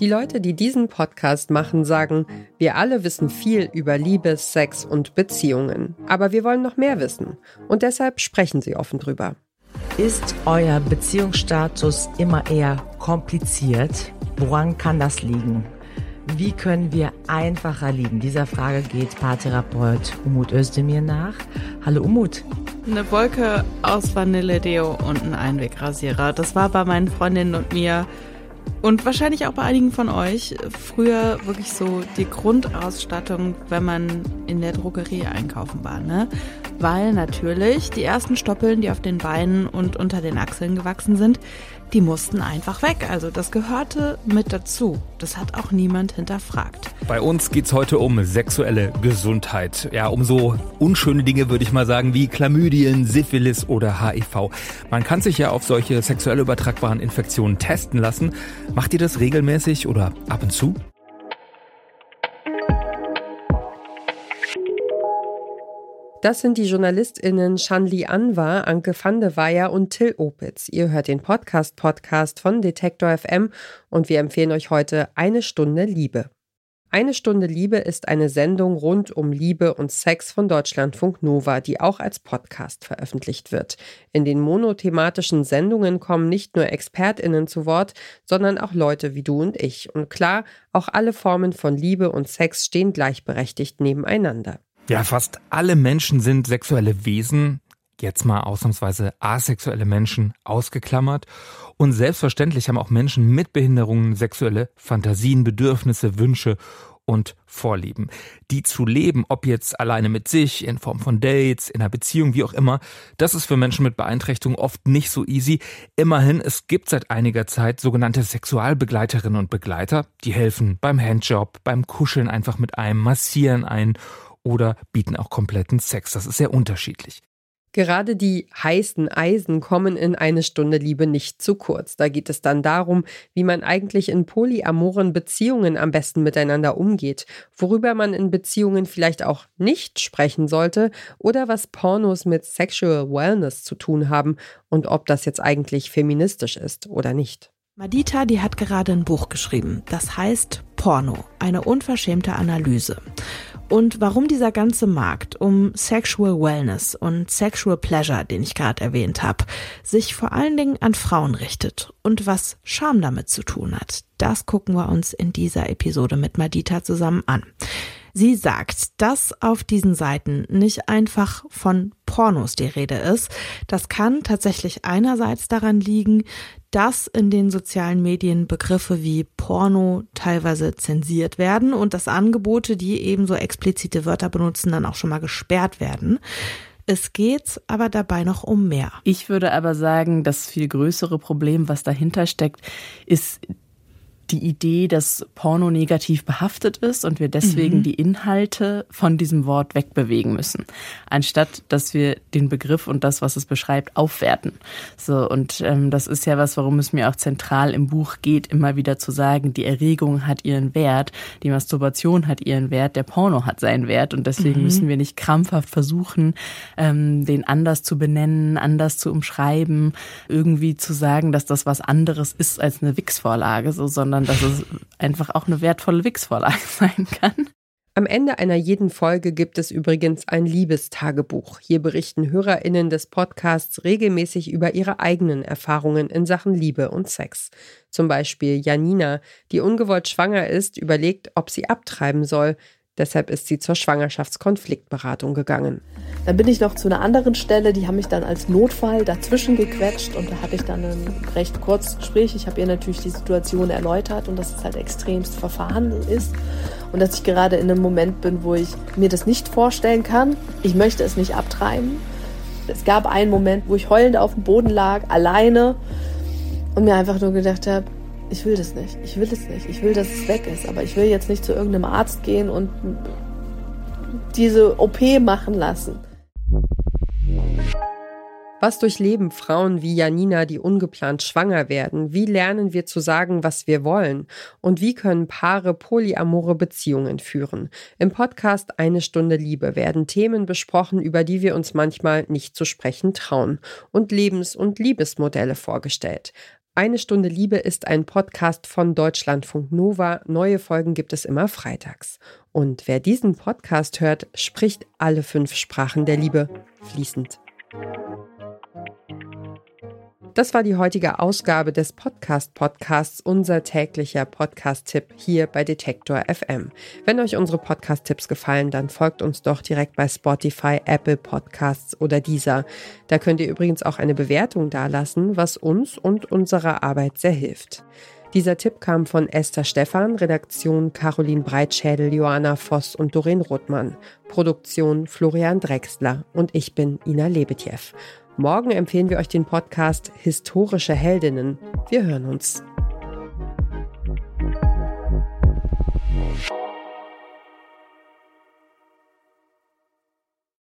Die Leute, die diesen Podcast machen, sagen, wir alle wissen viel über Liebe, Sex und Beziehungen. Aber wir wollen noch mehr wissen. Und deshalb sprechen sie offen drüber. Ist euer Beziehungsstatus immer eher kompliziert? Woran kann das liegen? Wie können wir einfacher lieben? Dieser Frage geht Paartherapeut Umut Özdemir nach. Hallo Umut. Eine Wolke aus Vanilledeo und ein Einwegrasierer. Das war bei meinen Freundinnen und mir und wahrscheinlich auch bei einigen von euch früher wirklich so die Grundausstattung, wenn man in der Drogerie einkaufen war, ne? Weil natürlich die ersten Stoppeln, die auf den Beinen und unter den Achseln gewachsen sind, die mussten einfach weg. Also das gehörte mit dazu. Das hat auch niemand hinterfragt. Bei uns geht's heute um sexuelle Gesundheit. Ja, um so unschöne Dinge würde ich mal sagen wie Chlamydien, Syphilis oder HIV. Man kann sich ja auf solche sexuell übertragbaren Infektionen testen lassen. Macht ihr das regelmäßig oder ab und zu? Das sind die JournalistInnen Shanli Anwar, Anke van de Weyer und Till Opitz. Ihr hört den Podcast-Podcast von Detektor FM und wir empfehlen euch heute Eine Stunde Liebe. Eine Stunde Liebe ist eine Sendung rund um Liebe und Sex von Deutschlandfunk Nova, die auch als Podcast veröffentlicht wird. In den monothematischen Sendungen kommen nicht nur ExpertInnen zu Wort, sondern auch Leute wie du und ich. Und klar, auch alle Formen von Liebe und Sex stehen gleichberechtigt nebeneinander. Ja, fast alle Menschen sind sexuelle Wesen, jetzt mal ausnahmsweise asexuelle Menschen ausgeklammert. Und selbstverständlich haben auch Menschen mit Behinderungen sexuelle Fantasien, Bedürfnisse, Wünsche und Vorlieben. Die zu leben, ob jetzt alleine mit sich, in Form von Dates, in einer Beziehung, wie auch immer, das ist für Menschen mit Beeinträchtigung oft nicht so easy. Immerhin, es gibt seit einiger Zeit sogenannte Sexualbegleiterinnen und Begleiter, die helfen beim Handjob, beim Kuscheln einfach mit einem, massieren ein oder bieten auch kompletten Sex. Das ist sehr unterschiedlich. Gerade die heißen Eisen kommen in eine Stunde Liebe nicht zu kurz. Da geht es dann darum, wie man eigentlich in polyamoren Beziehungen am besten miteinander umgeht, worüber man in Beziehungen vielleicht auch nicht sprechen sollte oder was Pornos mit Sexual Wellness zu tun haben und ob das jetzt eigentlich feministisch ist oder nicht. Madita, die hat gerade ein Buch geschrieben. Das heißt Porno, eine unverschämte Analyse und warum dieser ganze Markt um Sexual Wellness und Sexual Pleasure, den ich gerade erwähnt habe, sich vor allen Dingen an Frauen richtet und was Scham damit zu tun hat, das gucken wir uns in dieser Episode mit Madita zusammen an. Sie sagt, dass auf diesen Seiten nicht einfach von Pornos die Rede ist. Das kann tatsächlich einerseits daran liegen, dass in den sozialen Medien Begriffe wie Porno teilweise zensiert werden und dass Angebote, die ebenso explizite Wörter benutzen, dann auch schon mal gesperrt werden. Es geht aber dabei noch um mehr. Ich würde aber sagen, das viel größere Problem, was dahinter steckt, ist die Idee, dass Porno negativ behaftet ist und wir deswegen mhm. die Inhalte von diesem Wort wegbewegen müssen, anstatt dass wir den Begriff und das, was es beschreibt, aufwerten. So und ähm, das ist ja was, warum es mir auch zentral im Buch geht, immer wieder zu sagen, die Erregung hat ihren Wert, die Masturbation hat ihren Wert, der Porno hat seinen Wert und deswegen mhm. müssen wir nicht krampfhaft versuchen, ähm, den anders zu benennen, anders zu umschreiben, irgendwie zu sagen, dass das was anderes ist als eine Wix-Vorlage, so, sondern sondern dass es einfach auch eine wertvolle Wix-Vorlage sein kann. Am Ende einer jeden Folge gibt es übrigens ein Liebestagebuch. Hier berichten HörerInnen des Podcasts regelmäßig über ihre eigenen Erfahrungen in Sachen Liebe und Sex. Zum Beispiel Janina, die ungewollt schwanger ist, überlegt, ob sie abtreiben soll. Deshalb ist sie zur Schwangerschaftskonfliktberatung gegangen. Dann bin ich noch zu einer anderen Stelle, die haben mich dann als Notfall dazwischen gequetscht und da hatte ich dann ein recht kurzes Gespräch. Ich habe ihr natürlich die Situation erläutert und dass es halt extremst verfahren ist und dass ich gerade in einem Moment bin, wo ich mir das nicht vorstellen kann. Ich möchte es nicht abtreiben. Es gab einen Moment, wo ich heulend auf dem Boden lag, alleine und mir einfach nur gedacht habe, ich will das nicht, ich will es nicht, ich will, dass es weg ist, aber ich will jetzt nicht zu irgendeinem Arzt gehen und diese OP machen lassen. Was durchleben Frauen wie Janina, die ungeplant schwanger werden? Wie lernen wir zu sagen, was wir wollen? Und wie können Paare polyamore Beziehungen führen? Im Podcast Eine Stunde Liebe werden Themen besprochen, über die wir uns manchmal nicht zu sprechen trauen und Lebens- und Liebesmodelle vorgestellt. Eine Stunde Liebe ist ein Podcast von Deutschlandfunk Nova. Neue Folgen gibt es immer freitags. Und wer diesen Podcast hört, spricht alle fünf Sprachen der Liebe fließend. Das war die heutige Ausgabe des Podcast Podcasts, unser täglicher Podcast-Tipp hier bei Detektor FM. Wenn euch unsere Podcast-Tipps gefallen, dann folgt uns doch direkt bei Spotify, Apple Podcasts oder dieser. Da könnt ihr übrigens auch eine Bewertung dalassen, was uns und unserer Arbeit sehr hilft. Dieser Tipp kam von Esther Stephan, Redaktion Caroline Breitschädel, Joanna Voss und Doreen Rothmann, Produktion Florian Drexler und ich bin Ina Lebetjew. Morgen empfehlen wir euch den Podcast Historische Heldinnen. Wir hören uns.